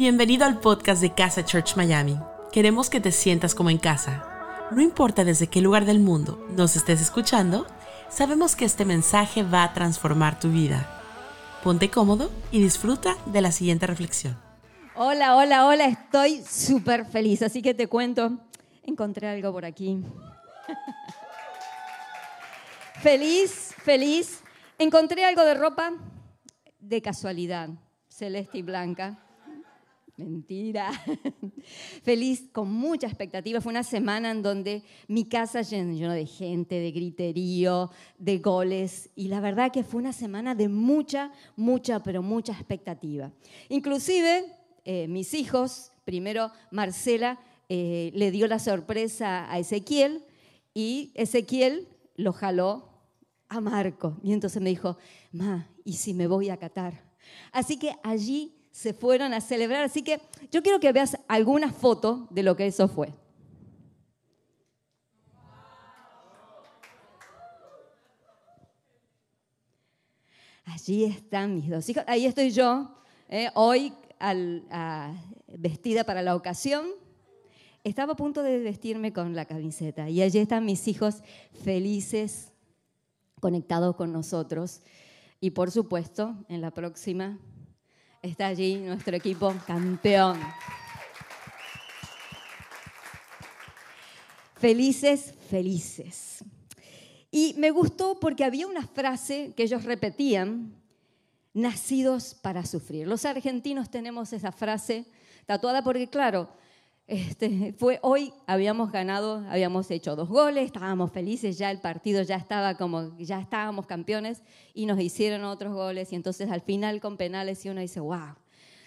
Bienvenido al podcast de Casa Church Miami. Queremos que te sientas como en casa. No importa desde qué lugar del mundo nos estés escuchando, sabemos que este mensaje va a transformar tu vida. Ponte cómodo y disfruta de la siguiente reflexión. Hola, hola, hola, estoy súper feliz, así que te cuento, encontré algo por aquí. feliz, feliz, encontré algo de ropa de casualidad, celeste y blanca. Mentira. Feliz, con mucha expectativa. Fue una semana en donde mi casa llenó de gente, de griterío, de goles. Y la verdad que fue una semana de mucha, mucha, pero mucha expectativa. Inclusive eh, mis hijos, primero Marcela eh, le dio la sorpresa a Ezequiel y Ezequiel lo jaló a Marco. Y entonces me dijo, ma, ¿y si me voy a Qatar? Así que allí se fueron a celebrar. Así que yo quiero que veas algunas fotos de lo que eso fue. Allí están mis dos hijos. Ahí estoy yo, eh, hoy vestida para la ocasión. Estaba a punto de vestirme con la camiseta y allí están mis hijos felices, conectados con nosotros. Y por supuesto, en la próxima está allí nuestro equipo campeón. Felices, felices. Y me gustó porque había una frase que ellos repetían, nacidos para sufrir. Los argentinos tenemos esa frase tatuada porque, claro, este, fue hoy, habíamos ganado, habíamos hecho dos goles, estábamos felices, ya el partido ya estaba como, ya estábamos campeones y nos hicieron otros goles y entonces al final con penales y uno dice, wow,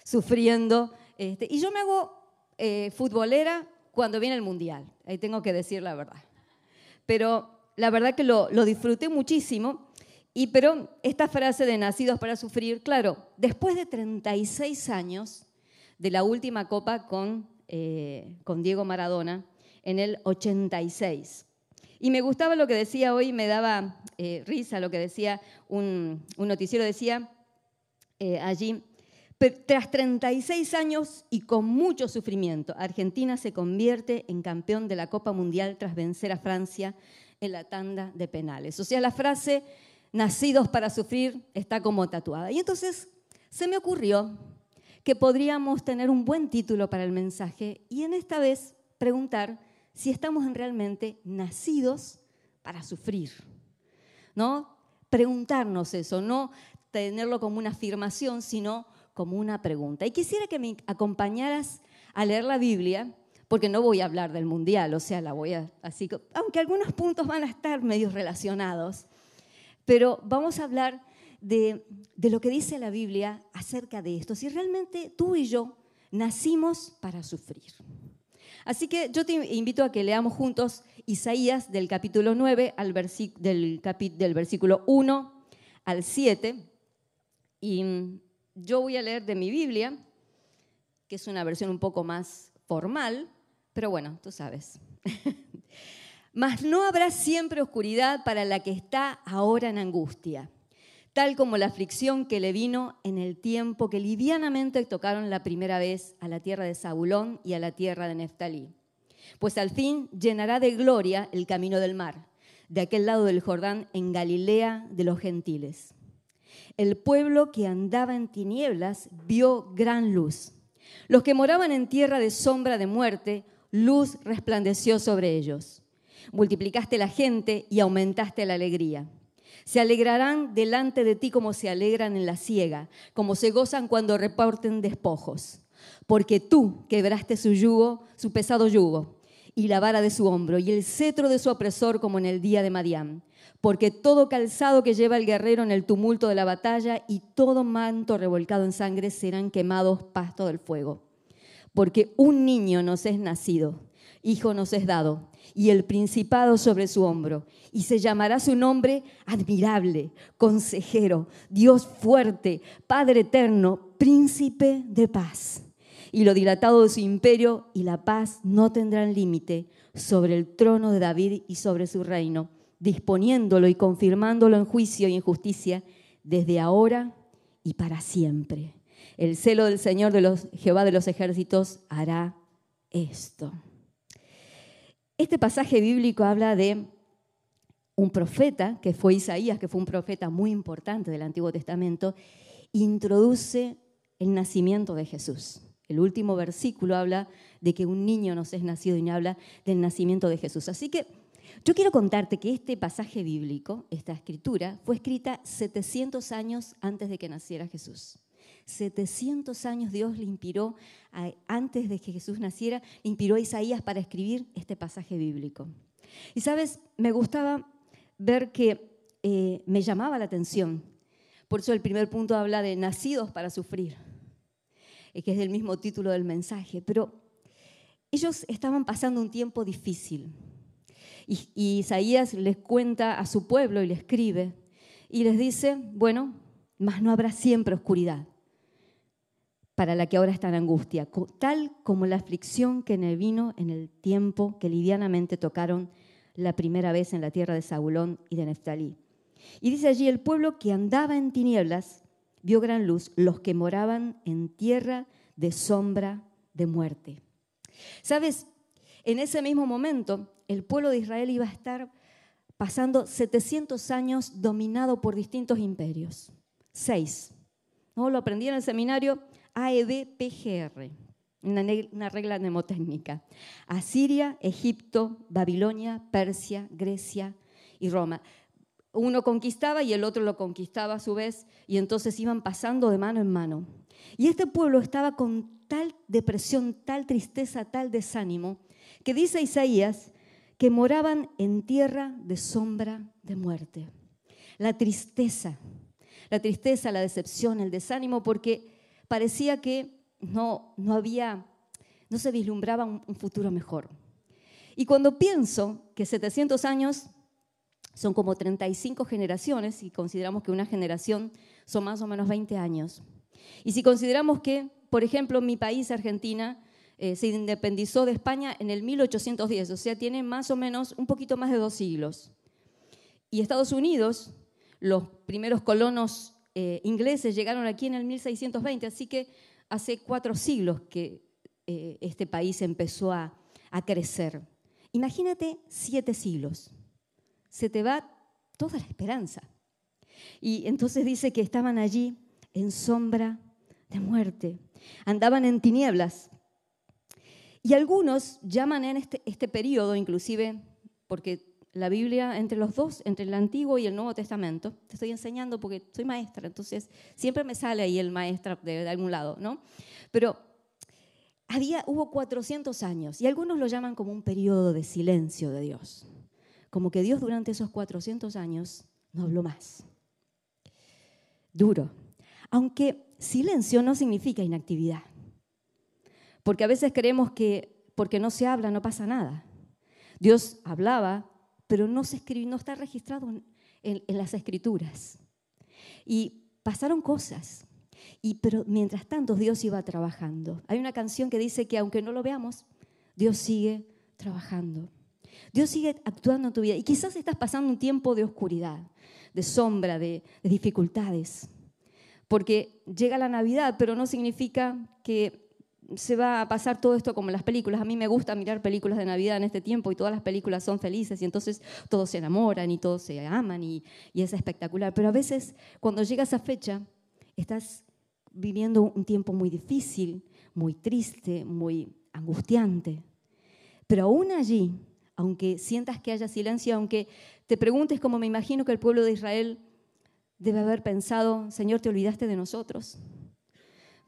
sufriendo. Este, y yo me hago eh, futbolera cuando viene el Mundial, ahí tengo que decir la verdad. Pero la verdad que lo, lo disfruté muchísimo. Y pero esta frase de nacidos para sufrir, claro, después de 36 años de la última copa con eh, con Diego Maradona en el 86. Y me gustaba lo que decía hoy, me daba eh, risa lo que decía un, noticiero, decía eh, allí, tras 36 años y con mucho sufrimiento, Argentina se convierte en campeón de la Copa Mundial tras vencer a Francia en la tanda de penales. O sea, la frase, nacidos para sufrir, está como tatuada. Y entonces se me ocurrió que podríamos tener un buen título para el mensaje y en esta vez preguntar si estamos realmente nacidos para sufrir. ¿No? Preguntarnos eso, no tenerlo como una afirmación, sino como una pregunta. Y quisiera que me acompañaras a leer la Biblia, porque no voy a hablar del mundial, o sea, la voy a así, aunque algunos puntos van a estar medio relacionados, pero vamos a hablar de, lo que dice la Biblia acerca de esto, si realmente tú y yo nacimos para sufrir. Así que yo te invito a que leamos juntos Isaías del capítulo 9 al del, del versículo 1 al 7. Y yo voy a leer de mi Biblia, que es una versión un poco más formal, pero bueno, tú sabes. Mas no habrá siempre oscuridad para la que está ahora en angustia tal como la aflicción que le vino en el tiempo que livianamente tocaron la primera vez a la tierra de Zabulón y a la tierra de Neftalí. Pues al fin llenará de gloria el camino del mar, de aquel lado del Jordán, en Galilea de los gentiles. El pueblo que andaba en tinieblas vio gran luz. Los que moraban en tierra de sombra de muerte, luz resplandeció sobre ellos. Multiplicaste la gente y aumentaste la alegría. Se alegrarán delante de ti como se alegran en la siega, como se gozan cuando reporten despojos. Porque tú quebraste su yugo, su pesado yugo, y la vara de su hombro, y el cetro de su opresor como en el día de Madián. Porque todo calzado que lleva el guerrero en el tumulto de la batalla y todo manto revolcado en sangre serán quemados pasto del fuego. Porque un niño nos es nacido, hijo nos es dado y el principado sobre su hombro, y se llamará su nombre admirable, consejero, Dios fuerte, Padre eterno, príncipe de paz. Y lo dilatado de su imperio y la paz no tendrán límite sobre el trono de David y sobre su reino, disponiéndolo y confirmándolo en juicio y en justicia desde ahora y para siempre. El celo del Señor de los Jehová de los ejércitos hará esto. Este pasaje bíblico habla de un profeta, que fue Isaías, que fue un profeta muy importante del Antiguo Testamento, introduce el nacimiento de Jesús. El último versículo habla de que un niño nos es nacido y habla del nacimiento de Jesús. Así que yo quiero contarte que este pasaje bíblico, esta escritura, fue escrita 700 años antes de que naciera Jesús. 700 años Dios le inspiró, antes de que Jesús naciera, le inspiró a Isaías para escribir este pasaje bíblico. Y sabes, me gustaba ver que eh, me llamaba la atención. Por eso el primer punto habla de nacidos para sufrir, eh, que es el mismo título del mensaje. Pero ellos estaban pasando un tiempo difícil. Y, Isaías les cuenta a su pueblo y le escribe y les dice, bueno, mas no habrá siempre oscuridad para la que ahora está en angustia, tal como la aflicción que me vino en el tiempo que livianamente tocaron la primera vez en la tierra de Zabulón y de Neftalí. Y dice allí, el pueblo que andaba en tinieblas vio gran luz, los que moraban en tierra de sombra de muerte. Sabes, en ese mismo momento el pueblo de Israel iba a estar pasando 700 años dominado por distintos imperios. Seis. ¿No? Lo aprendí en el seminario AED-PGR, una regla mnemotécnica. Asiria, Egipto, Babilonia, Persia, Grecia y Roma. Uno conquistaba y el otro lo conquistaba a su vez y entonces iban pasando de mano en mano. Y este pueblo estaba con tal depresión, tal tristeza, tal desánimo, que dice Isaías que moraban en tierra de sombra de muerte. La tristeza, la tristeza, la decepción, el desánimo, porque parecía que no, no había, no se vislumbraba un, futuro mejor. Y cuando pienso que 700 años son como 35 generaciones, y consideramos que una generación son más o menos 20 años, y si consideramos que, por ejemplo, mi país, Argentina, eh, se independizó de España en el 1810, o sea, tiene más o menos un poquito más de dos siglos. Y Estados Unidos, los primeros colonos eh, ingleses llegaron aquí en el 1620, así que hace cuatro siglos que eh, este país empezó a, crecer. Imagínate siete siglos. Se te va toda la esperanza. Y entonces dice que estaban allí en sombra de muerte, andaban en tinieblas. Y algunos llaman en este, este periodo, inclusive, porque la Biblia entre los dos, entre el Antiguo y el Nuevo Testamento. Te estoy enseñando porque soy maestra, entonces siempre me sale ahí el maestra de, algún lado, ¿no? Pero había, hubo 400 años y algunos lo llaman como un periodo de silencio de Dios. Como que Dios durante esos 400 años no habló más. Duro. Aunque silencio no significa inactividad. Porque a veces creemos que porque no se habla no pasa nada. Dios hablaba pero no, no está registrado en, las escrituras. Y pasaron cosas, y, pero mientras tanto Dios iba trabajando. Hay una canción que dice que aunque no lo veamos, Dios sigue trabajando. Dios sigue actuando en tu vida. Y quizás estás pasando un tiempo de oscuridad, de sombra, de dificultades. Porque llega la Navidad, pero no significa que se va a pasar todo esto como las películas. A mí me gusta mirar películas de Navidad en este tiempo y todas las películas son felices y entonces todos se enamoran y todos se aman y, es espectacular. Pero a veces cuando llega esa fecha estás viviendo un tiempo muy difícil, muy triste, muy angustiante. Pero aún allí, aunque sientas que haya silencio, aunque te preguntes como me imagino que el pueblo de Israel debe haber pensado, Señor, te olvidaste de nosotros.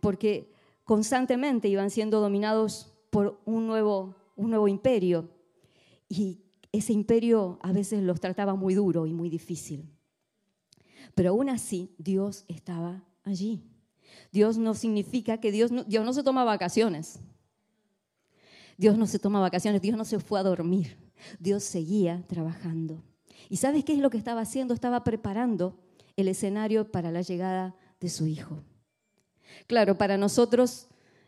Porque constantemente iban siendo dominados por un nuevo, un nuevo imperio y ese imperio a veces los trataba muy duro y muy difícil. Pero aún así Dios estaba allí. Dios no significa que Dios no, Dios no se toma vacaciones. Dios no se toma vacaciones, Dios no se fue a dormir. Dios seguía trabajando. ¿Y sabes qué es lo que estaba haciendo? Estaba preparando el escenario para la llegada de su hijo. Claro, para nosotros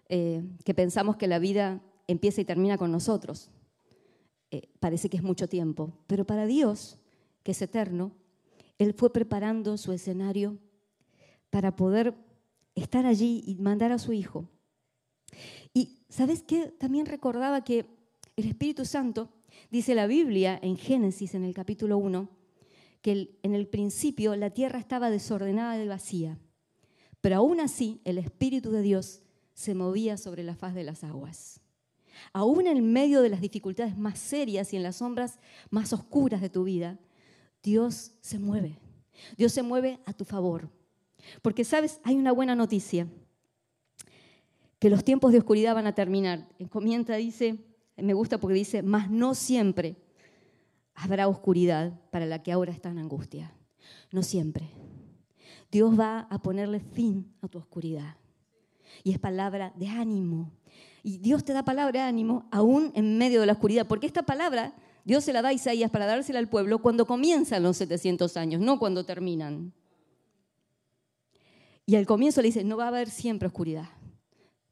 eh, que pensamos que la vida empieza y termina con nosotros, eh, parece que es mucho tiempo, pero para Dios, que es eterno, Él fue preparando su escenario para poder estar allí y mandar a su Hijo. Y ¿sabes qué? También recordaba que el Espíritu Santo, dice la Biblia en Génesis en el capítulo 1, que en el principio la tierra estaba desordenada y vacía, pero aún así el Espíritu de Dios se movía sobre la faz de las aguas. Aún en medio de las dificultades más serias y en las sombras más oscuras de tu vida, Dios se mueve. Dios se mueve a tu favor. Porque, sabes, hay una buena noticia, que los tiempos de oscuridad van a terminar. Comienza, dice, me gusta porque dice, mas no siempre habrá oscuridad para la que ahora está en angustia. No siempre. Dios va a ponerle fin a tu oscuridad. Y es palabra de ánimo. Y Dios te da palabra de ánimo aún en medio de la oscuridad. Porque esta palabra Dios se la da a Isaías para dársela al pueblo cuando comienzan los 700 años, no cuando terminan. Y al comienzo le dice, no va a haber siempre oscuridad.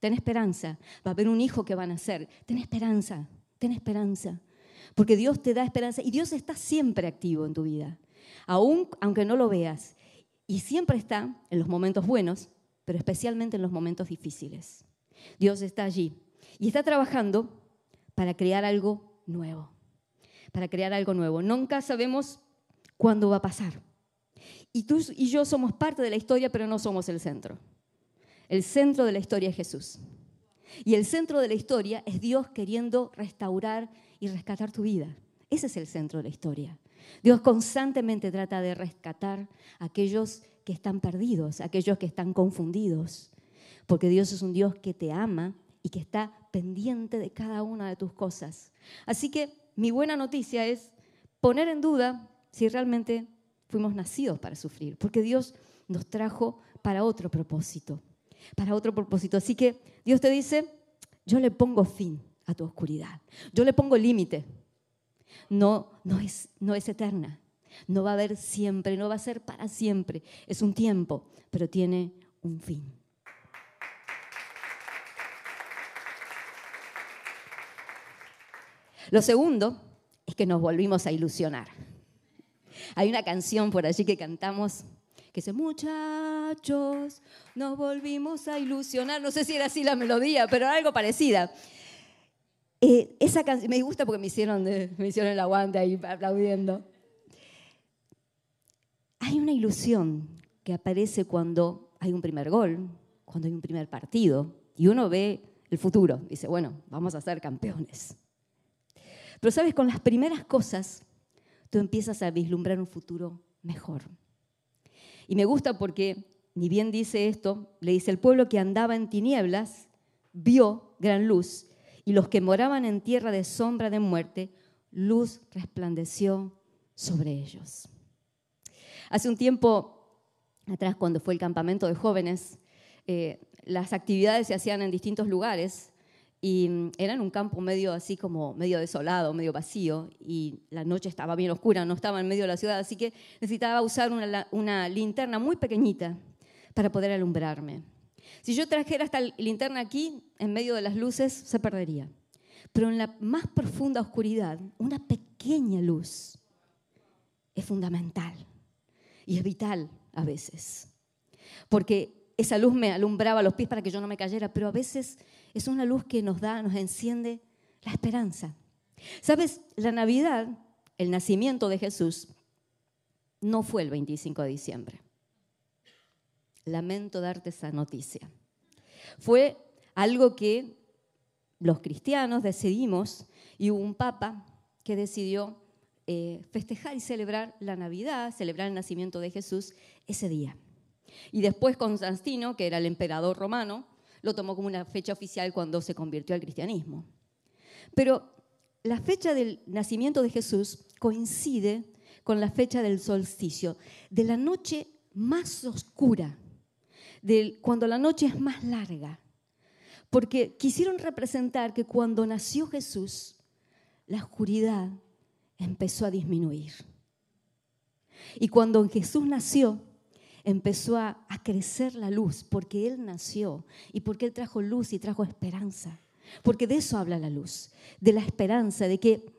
Ten esperanza. Va a haber un hijo que va a nacer. Ten esperanza. Ten esperanza. Porque Dios te da esperanza y Dios está siempre activo en tu vida. Aún aunque no lo veas. Y siempre está en los momentos buenos, pero especialmente en los momentos difíciles. Dios está allí y está trabajando para crear algo nuevo. Para crear algo nuevo. Nunca sabemos cuándo va a pasar. Y tú y yo somos parte de la historia, pero no somos el centro. El centro de la historia es Jesús. Y el centro de la historia es Dios queriendo restaurar y rescatar tu vida. Ese es el centro de la historia. Dios constantemente trata de rescatar a aquellos que están perdidos, aquellos que están confundidos, porque Dios es un Dios que te ama y que está pendiente de cada una de tus cosas. Así que mi buena noticia es poner en duda si realmente fuimos nacidos para sufrir, porque Dios nos trajo para otro propósito, para otro propósito. Así que Dios te dice, yo le pongo fin a tu oscuridad, yo le pongo límite. No, no es, no es eterna, no va a haber siempre, no va a ser para siempre. Es un tiempo, pero tiene un fin. Lo segundo es que nos volvimos a ilusionar. Hay una canción por allí que cantamos que dice, muchachos, nos volvimos a ilusionar. No sé si era así la melodía, pero algo parecida. Eh, esa canción me gusta porque me hicieron, me hicieron el aguante ahí aplaudiendo. Hay una ilusión que aparece cuando hay un primer gol, cuando hay un primer partido, y uno ve el futuro. Dice, bueno, vamos a ser campeones. Pero sabes, con las primeras cosas tú empiezas a vislumbrar un futuro mejor. Y me gusta porque, ni bien dice esto, le dice, el pueblo que andaba en tinieblas vio gran luz, y los que moraban en tierra de sombra de muerte, luz resplandeció sobre ellos. Hace un tiempo atrás, cuando fue el campamento de jóvenes, eh, las actividades se hacían en distintos lugares y mm, era en un campo medio así como medio desolado, medio vacío, y la noche estaba bien oscura, no estaba en medio de la ciudad, así que necesitaba usar una linterna muy pequeñita para poder alumbrarme. Si yo trajera esta linterna aquí, en medio de las luces, se perdería. Pero en la más profunda oscuridad, una pequeña luz es fundamental y es vital a veces. Porque esa luz me alumbraba los pies para que yo no me cayera, pero a veces es una luz que nos da, nos enciende la esperanza. Sabes, la Navidad, el nacimiento de Jesús, no fue el 25 de diciembre. Lamento darte esa noticia. Fue algo que los cristianos decidimos y hubo un papa que decidió eh, festejar y celebrar la Navidad, celebrar el nacimiento de Jesús ese día. Y después Constantino, que era el emperador romano, lo tomó como una fecha oficial cuando se convirtió al cristianismo. Pero la fecha del nacimiento de Jesús coincide con la fecha del solsticio, de la noche más oscura, cuando la noche es más larga, porque quisieron representar que cuando nació Jesús, la oscuridad empezó a disminuir. Y cuando Jesús nació, empezó a, crecer la luz porque Él nació y porque Él trajo luz y trajo esperanza. Porque de eso habla la luz, de la esperanza, de que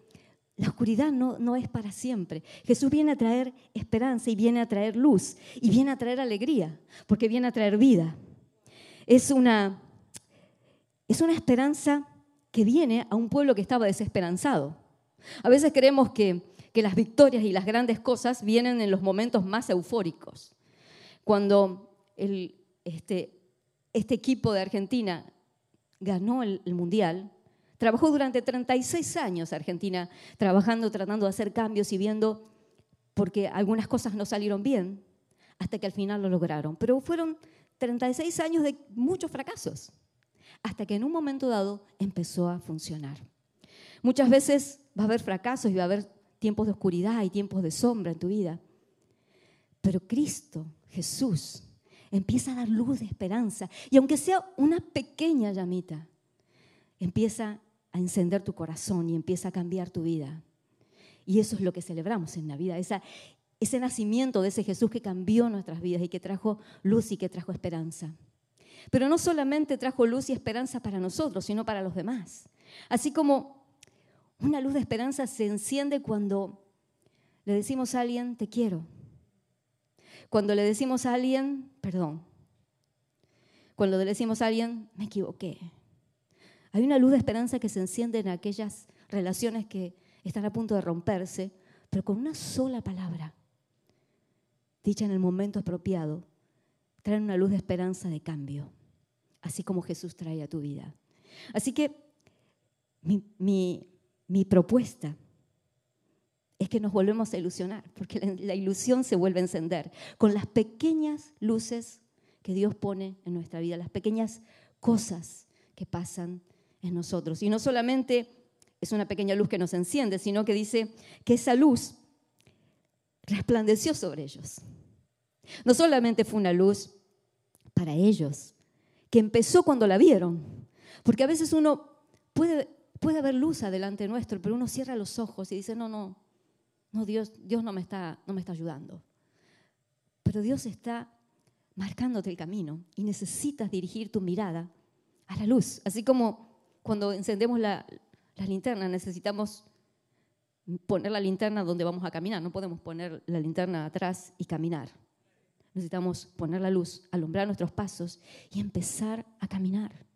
la oscuridad no, no es para siempre. Jesús viene a traer esperanza y viene a traer luz y viene a traer alegría, porque viene a traer vida. es una, es una esperanza que viene a un pueblo que estaba desesperanzado. A veces creemos que, que las victorias y las grandes cosas vienen en los momentos más eufóricos. Cuando este, este equipo de Argentina ganó el Mundial, Trabajó durante 36 años Argentina trabajando, tratando de hacer cambios y viendo, porque algunas cosas no salieron bien, hasta que al final lo lograron. Pero fueron 36 años de muchos fracasos, hasta que en un momento dado empezó a funcionar. Muchas veces va a haber fracasos y va a haber tiempos de oscuridad y tiempos de sombra en tu vida. Pero Cristo, Jesús, empieza a dar luz de esperanza. Y aunque sea una pequeña llamita, empieza a encender tu corazón y empieza a cambiar tu vida. Y eso es lo que celebramos en Navidad, esa, ese nacimiento de ese Jesús que cambió nuestras vidas y que trajo luz y que trajo esperanza. Pero no solamente trajo luz y esperanza para nosotros, sino para los demás. Así como una luz de esperanza se enciende cuando le decimos a alguien, te quiero. Cuando le decimos a alguien, perdón. Cuando le decimos a alguien, me equivoqué. Hay una luz de esperanza que se enciende en aquellas relaciones que están a punto de romperse, pero con una sola palabra, dicha en el momento apropiado, traen una luz de esperanza de cambio, así como Jesús trae a tu vida. Así que mi, propuesta es que nos volvemos a ilusionar, porque la, la ilusión se vuelve a encender con las pequeñas luces que Dios pone en nuestra vida, las pequeñas cosas que pasan nosotros. Y no solamente es una pequeña luz que nos enciende, sino que dice que esa luz resplandeció sobre ellos. No solamente fue una luz para ellos, que empezó cuando la vieron, porque a veces uno puede, puede haber luz adelante nuestro, pero uno cierra los ojos y dice, no, no, no, Dios, Dios no, me está, no me está ayudando. Pero Dios está marcándote el camino y necesitas dirigir tu mirada a la luz, así como cuando encendemos la, linterna necesitamos poner la linterna donde vamos a caminar, no podemos poner la linterna atrás y caminar. Necesitamos poner la luz, alumbrar nuestros pasos y empezar a caminar,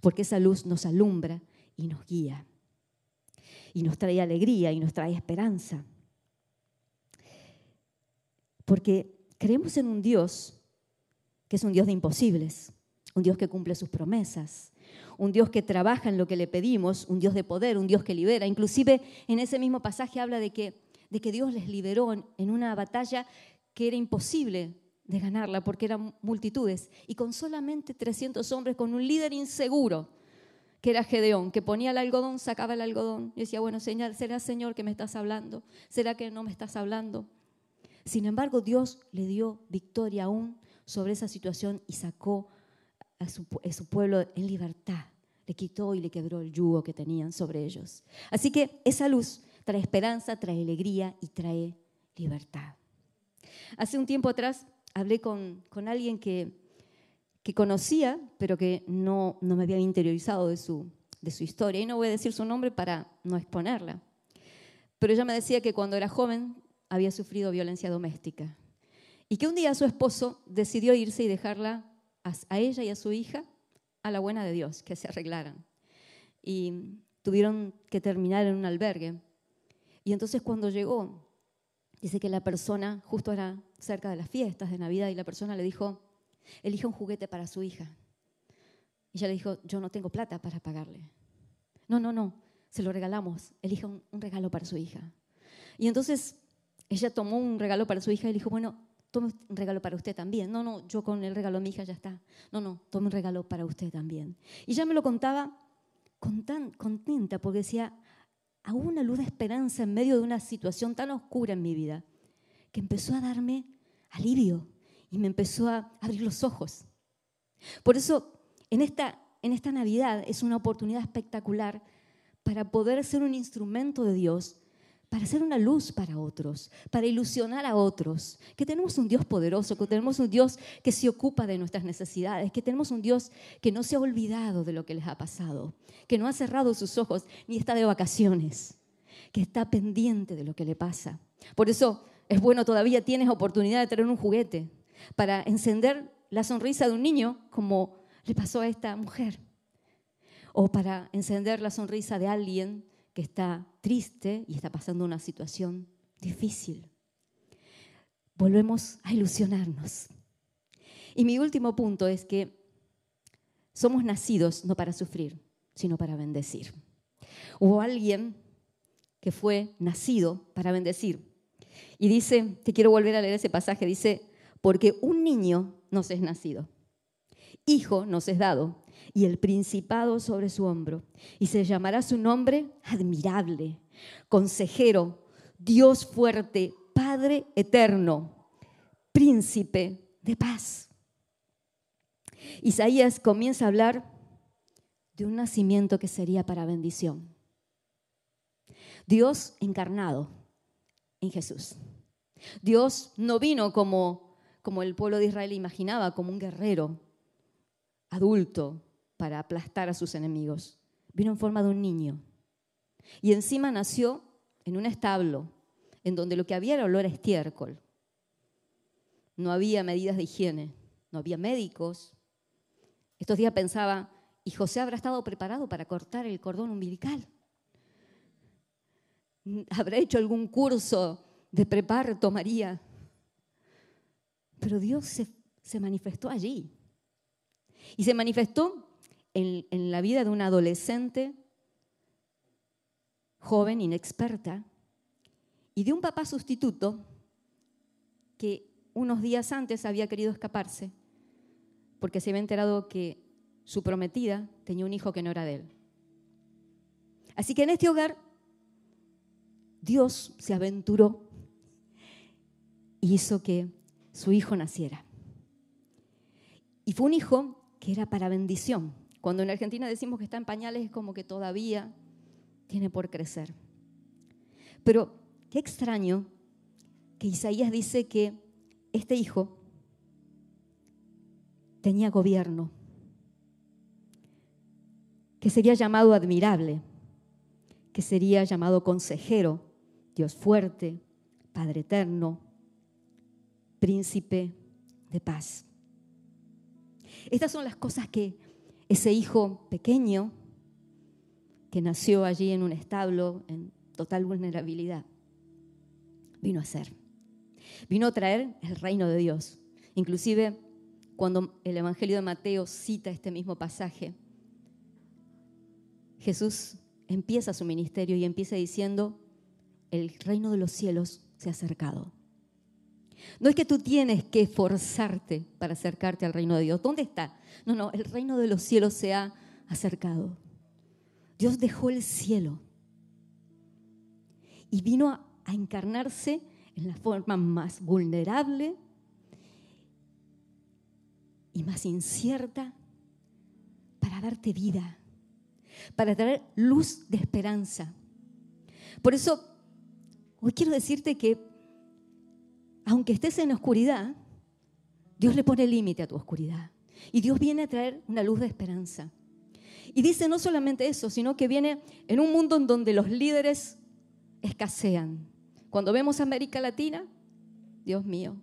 porque esa luz nos alumbra y nos guía, y nos trae alegría y nos trae esperanza. Porque creemos en un Dios que es un Dios de imposibles, un Dios que cumple sus promesas, un Dios que trabaja en lo que le pedimos, un Dios de poder, un Dios que libera. Inclusive en ese mismo pasaje habla de que, de que Dios les liberó en, una batalla que era imposible de ganarla porque eran multitudes y con solamente 300 hombres, con un líder inseguro que era Gedeón, que ponía el algodón, sacaba el algodón y decía, bueno, señor, ¿será Señor que me estás hablando? ¿Será que no me estás hablando? Sin embargo, Dios le dio victoria aún sobre esa situación y sacó a su, pueblo en libertad. Le quitó y le quebró el yugo que tenían sobre ellos. Así que esa luz trae esperanza, trae alegría y trae libertad. Hace un tiempo atrás hablé con, con alguien que, que, conocía, pero que no, no me había interiorizado de su, de su historia. Y no voy a decir su nombre para no exponerla. Pero ella me decía que cuando era joven había sufrido violencia doméstica y que un día su esposo decidió irse y dejarla a ella y a su hija a la buena de Dios, que se arreglaran. Y tuvieron que terminar en un albergue. Y entonces cuando llegó, dice que la persona, justo era cerca de las fiestas de Navidad, y la persona le dijo, elija un juguete para su hija. Y ella le dijo, yo no tengo plata para pagarle. No, no, no, se lo regalamos, elija un, un regalo para su hija. Y entonces ella tomó un regalo para su hija y le dijo, bueno, tome un regalo para usted también. No, no, yo con el regalo de mi hija ya está. No, no, tome un regalo para usted también. Y ya me lo contaba con tan contenta porque decía, aún una luz de esperanza en medio de una situación tan oscura en mi vida, que empezó a darme alivio y me empezó a abrir los ojos. Por eso, en esta, en esta Navidad es una oportunidad espectacular para poder ser un instrumento de Dios para ser una luz para otros, para ilusionar a otros, que tenemos un Dios poderoso, que tenemos un Dios que se ocupa de nuestras necesidades, que tenemos un Dios que no se ha olvidado de lo que les ha pasado, que no ha cerrado sus ojos ni está de vacaciones, que está pendiente de lo que le pasa. Por eso es bueno, todavía tienes oportunidad de tener un juguete para encender la sonrisa de un niño como le pasó a esta mujer. O para encender la sonrisa de alguien que está triste y está pasando una situación difícil. Volvemos a ilusionarnos. Y mi último punto es que somos nacidos no para sufrir, sino para bendecir. Hubo alguien que fue nacido para bendecir. Y dice, te quiero volver a leer ese pasaje, dice, porque un niño nos es nacido, hijo nos es dado, y el principado sobre su hombro, y se llamará su nombre admirable, consejero, Dios fuerte, Padre eterno, príncipe de paz. Isaías comienza a hablar de un nacimiento que sería para bendición. Dios encarnado en Jesús. Dios no vino como, como el pueblo de Israel imaginaba, como un guerrero adulto para aplastar a sus enemigos. Vino en forma de un niño. Y encima nació en un establo, en donde lo que había era olor a estiércol. No había medidas de higiene, no había médicos. Estos días pensaba, ¿y José habrá estado preparado para cortar el cordón umbilical? ¿Habrá hecho algún curso de preparto María? Pero Dios se, manifestó allí. Y se manifestó en, en la vida de una adolescente joven, inexperta, y de un papá sustituto que unos días antes había querido escaparse porque se había enterado que su prometida tenía un hijo que no era de él. Así que en este hogar Dios se aventuró y hizo que su hijo naciera. Y fue un hijo que era para bendición. Cuando en Argentina decimos que está en pañales es como que todavía tiene por crecer. Pero qué extraño que Isaías dice que este hijo tenía gobierno, que sería llamado admirable, que sería llamado consejero, Dios fuerte, Padre eterno, príncipe de paz. Estas son las cosas que ese hijo pequeño, que nació allí en un establo en total vulnerabilidad, vino a hacer. Vino a traer el reino de Dios. Inclusive cuando el Evangelio de Mateo cita este mismo pasaje, Jesús empieza su ministerio y empieza diciendo, el reino de los cielos se ha acercado. No es que tú tienes que forzarte para acercarte al reino de Dios. ¿Dónde está? No, no, el reino de los cielos se ha acercado. Dios dejó el cielo y vino a, encarnarse en la forma más vulnerable y más incierta para darte vida, para traer luz de esperanza. Por eso Hoy quiero decirte que aunque estés en oscuridad, Dios le pone límite a tu oscuridad. Y Dios viene a traer una luz de esperanza. Y dice no solamente eso, sino que viene en un mundo en donde los líderes escasean. Cuando vemos a América Latina, Dios mío,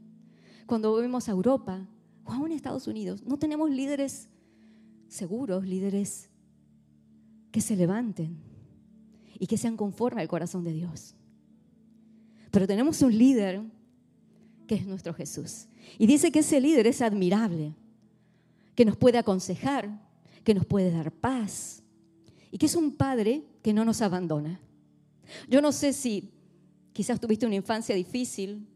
cuando vemos a Europa o aún Estados Unidos, no tenemos líderes seguros, líderes que se levanten y que sean conforme al corazón de Dios. Pero tenemos un líder que es nuestro Jesús. Y dice que ese líder es admirable, que nos puede aconsejar, que nos puede dar paz y que es un padre que no nos abandona. Yo no sé si quizás tuviste una infancia difícil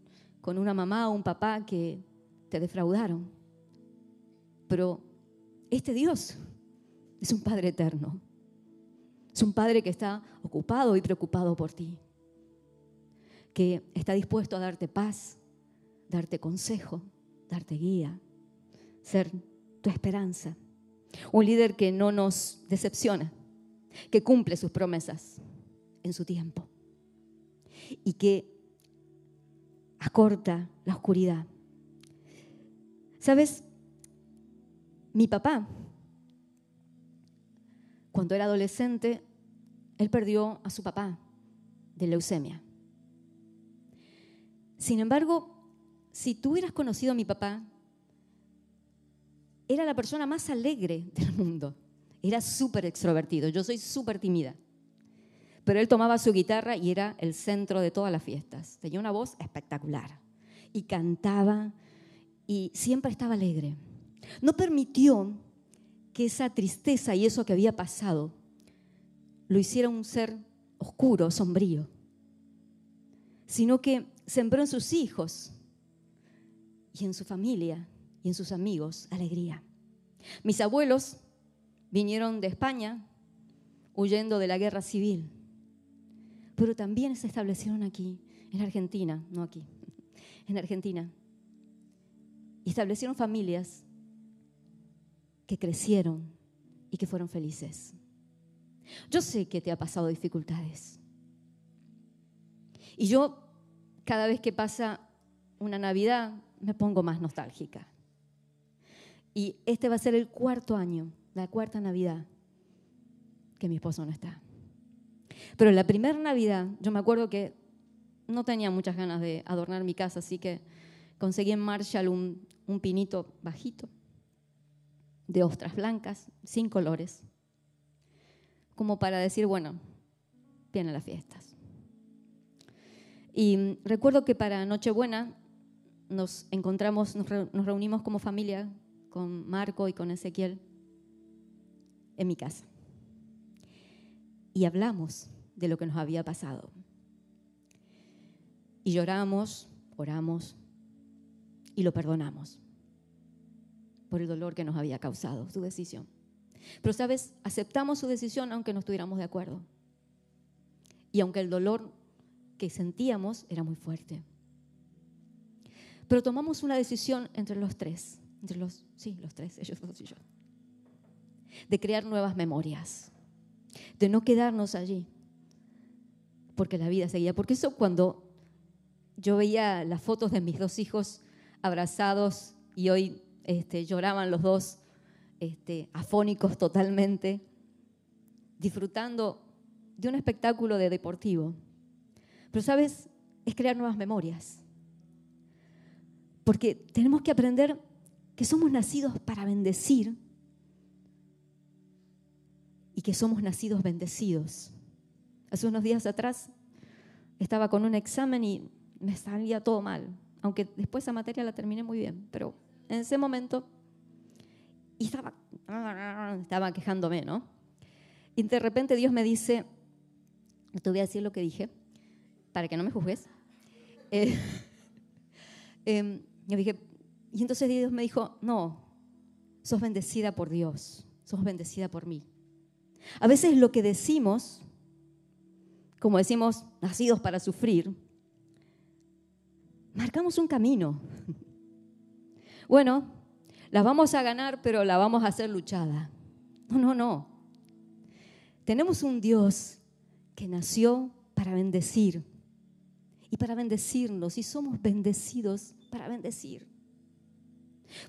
con una mamá o un papá que te defraudaron, pero este Dios es un Padre eterno. Es un Padre que está ocupado y preocupado por ti que está dispuesto a darte paz, darte consejo, darte guía, ser tu esperanza. Un líder que no nos decepciona, que cumple sus promesas en su tiempo y que acorta la oscuridad. ¿Sabes? Mi papá, cuando era adolescente, él perdió a su papá de leucemia. Sin embargo, si tú hubieras conocido a mi papá, era la persona más alegre del mundo. Era súper extrovertido. Yo soy súper tímida. Pero él tomaba su guitarra y era el centro de todas las fiestas. Tenía una voz espectacular. Y cantaba y siempre estaba alegre. No permitió que esa tristeza y eso que había pasado lo hiciera un ser oscuro, sombrío, sino que sembró en sus hijos y en su familia y en sus amigos alegría. Mis abuelos vinieron de España huyendo de la guerra civil, pero también se establecieron aquí, en Argentina, no aquí, en Argentina. Y establecieron familias que crecieron y que fueron felices. Yo sé que te ha pasado dificultades. Y yo, cada vez que pasa una Navidad, me pongo más nostálgica. Y este va a ser el cuarto año, la cuarta Navidad, que mi esposo no está. Pero la primera Navidad, yo me acuerdo que no tenía muchas ganas de adornar mi casa, así que conseguí en Marshall un, un pinito bajito de ostras blancas, sin colores, como para decir, bueno, vienen las fiestas. Y recuerdo que para Nochebuena nos encontramos, nos reunimos como familia con Marco y con Ezequiel en mi casa. Y hablamos de lo que nos había pasado. Y lloramos, oramos y lo perdonamos por el dolor que nos había causado su decisión. Pero, ¿sabes? Aceptamos su decisión aunque no estuviéramos de acuerdo. Y aunque el dolor que sentíamos era muy fuerte. Pero tomamos una decisión entre los tres, entre los, sí, los tres, ellos dos y yo, de crear nuevas memorias, de no quedarnos allí, porque la vida seguía. Porque eso cuando yo veía las fotos de mis dos hijos abrazados y hoy este, lloraban los dos este, afónicos totalmente, disfrutando de un espectáculo de deportivo. Pero sabes, es crear nuevas memorias. Porque tenemos que aprender que somos nacidos para bendecir y que somos nacidos bendecidos. Hace unos días atrás estaba con un examen y me salía todo mal, aunque después esa materia la terminé muy bien, pero en ese momento estaba, estaba quejándome, ¿no? Y de repente Dios me dice, te voy a decir lo que dije, para que no me juzgues. Eh, em, yo dije, y entonces Dios me dijo, no, sos bendecida por Dios, sos bendecida por mí. A veces lo que decimos, como decimos, nacidos para sufrir, marcamos un camino. Bueno, la vamos a ganar, pero la vamos a hacer luchada. No, no, no. Tenemos un Dios que nació para bendecir y para bendecirnos y somos bendecidos para bendecir.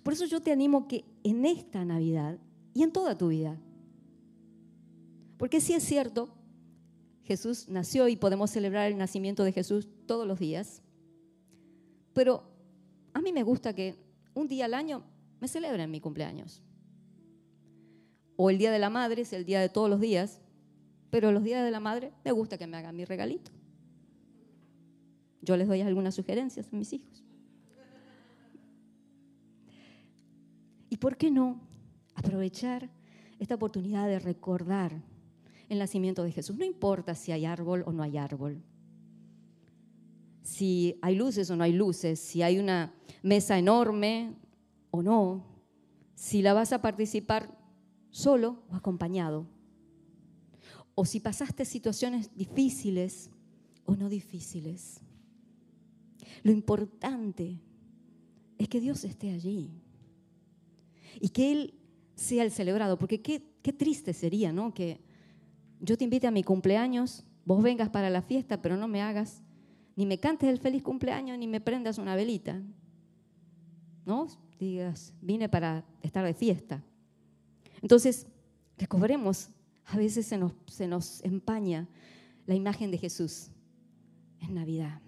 Por eso yo te animo que en esta Navidad y en toda tu vida, porque sí es cierto, Jesús nació y podemos celebrar el nacimiento de Jesús todos los días, pero a mí me gusta que un día al año me celebren mi cumpleaños. O el Día de la Madre es el día de todos los días, pero los días de la Madre me gusta que me hagan mi regalito. Yo les doy algunas sugerencias a mis hijos. Por qué no aprovechar esta oportunidad de recordar el nacimiento de Jesús? No importa si hay árbol o no hay árbol, si hay luces o no hay luces, si hay una mesa enorme o no, si la vas a participar solo o acompañado, o si pasaste situaciones difíciles o no difíciles. Lo importante es que Dios esté allí y que Él sea el celebrado, porque qué, qué triste sería, ¿no? Que yo te invite a mi cumpleaños, vos vengas para la fiesta, pero no me hagas, ni me cantes el feliz cumpleaños, ni me prendas una velita. ¿No? digas, vine para estar de fiesta. Entonces, recobremos, a veces se nos, se nos empaña la imagen de Jesús en Navidad.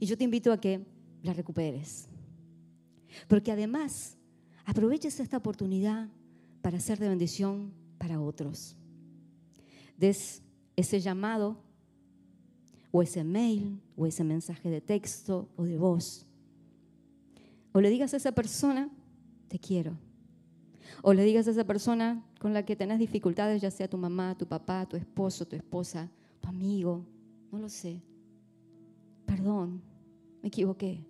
Y yo te invito a que la recuperes. Porque además, aproveches esta oportunidad para ser de bendición para otros. Des ese llamado o ese mail o ese mensaje de texto o de voz. O le digas a esa persona, te quiero. O le digas a esa persona con la que tenés dificultades, ya sea tu mamá, tu papá, tu esposo, tu esposa, tu amigo, no lo sé. Perdón, me equivoqué.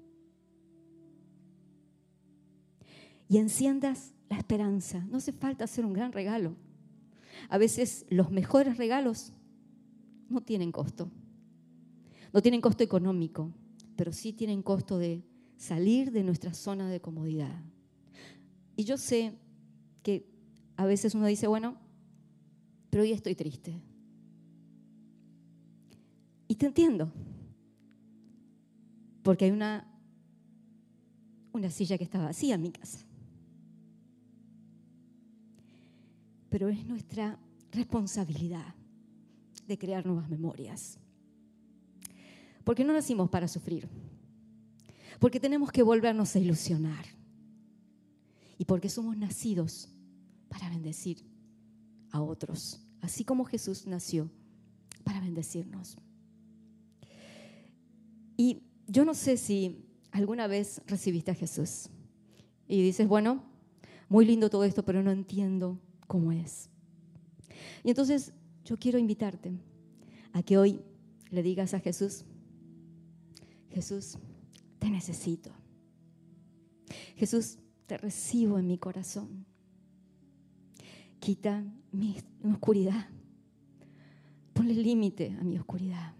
Y enciendas la esperanza. No hace falta hacer un gran regalo. A veces los mejores regalos no tienen costo. No tienen costo económico, pero sí tienen costo de salir de nuestra zona de comodidad. Y yo sé que a veces uno dice, bueno, pero hoy estoy triste. Y te entiendo, porque hay una, una silla que está vacía en mi casa. Pero es nuestra responsabilidad de crear nuevas memorias. Porque no nacimos para sufrir. Porque tenemos que volvernos a ilusionar. Y porque somos nacidos para bendecir a otros. Así como Jesús nació para bendecirnos. Y yo no sé si alguna vez recibiste a Jesús y dices, bueno, muy lindo todo esto, pero no entiendo cómo es. Y entonces yo quiero invitarte a que hoy le digas a Jesús, Jesús, te necesito. Jesús, te recibo en mi corazón. Quita mi, oscuridad. Ponle límite a mi oscuridad.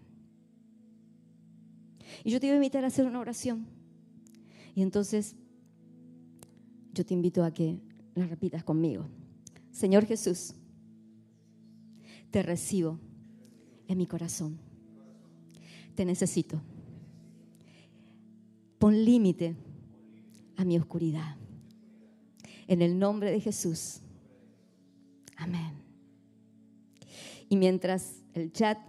Y yo te voy a invitar a hacer una oración. Y entonces yo te invito a que la repitas conmigo. Señor Jesús, te recibo en mi corazón. Te necesito. Pon límite a mi oscuridad. En el nombre de Jesús. Amén. Y mientras el chat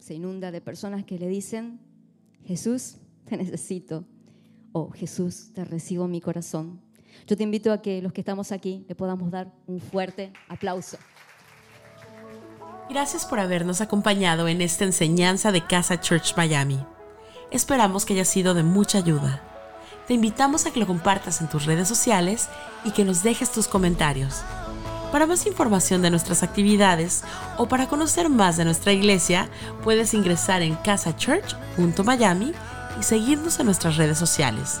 se inunda de personas que le dicen, Jesús, te necesito. O Jesús, te recibo en mi corazón. Yo te invito a que los que estamos aquí le podamos dar un fuerte aplauso. Gracias por habernos acompañado en esta enseñanza de Casa Church Miami. Esperamos que haya sido de mucha ayuda. Te invitamos a que lo compartas en tus redes sociales y que nos dejes tus comentarios. Para más información de nuestras actividades o para conocer más de nuestra iglesia, puedes ingresar en casachurch.miami y seguirnos en nuestras redes sociales.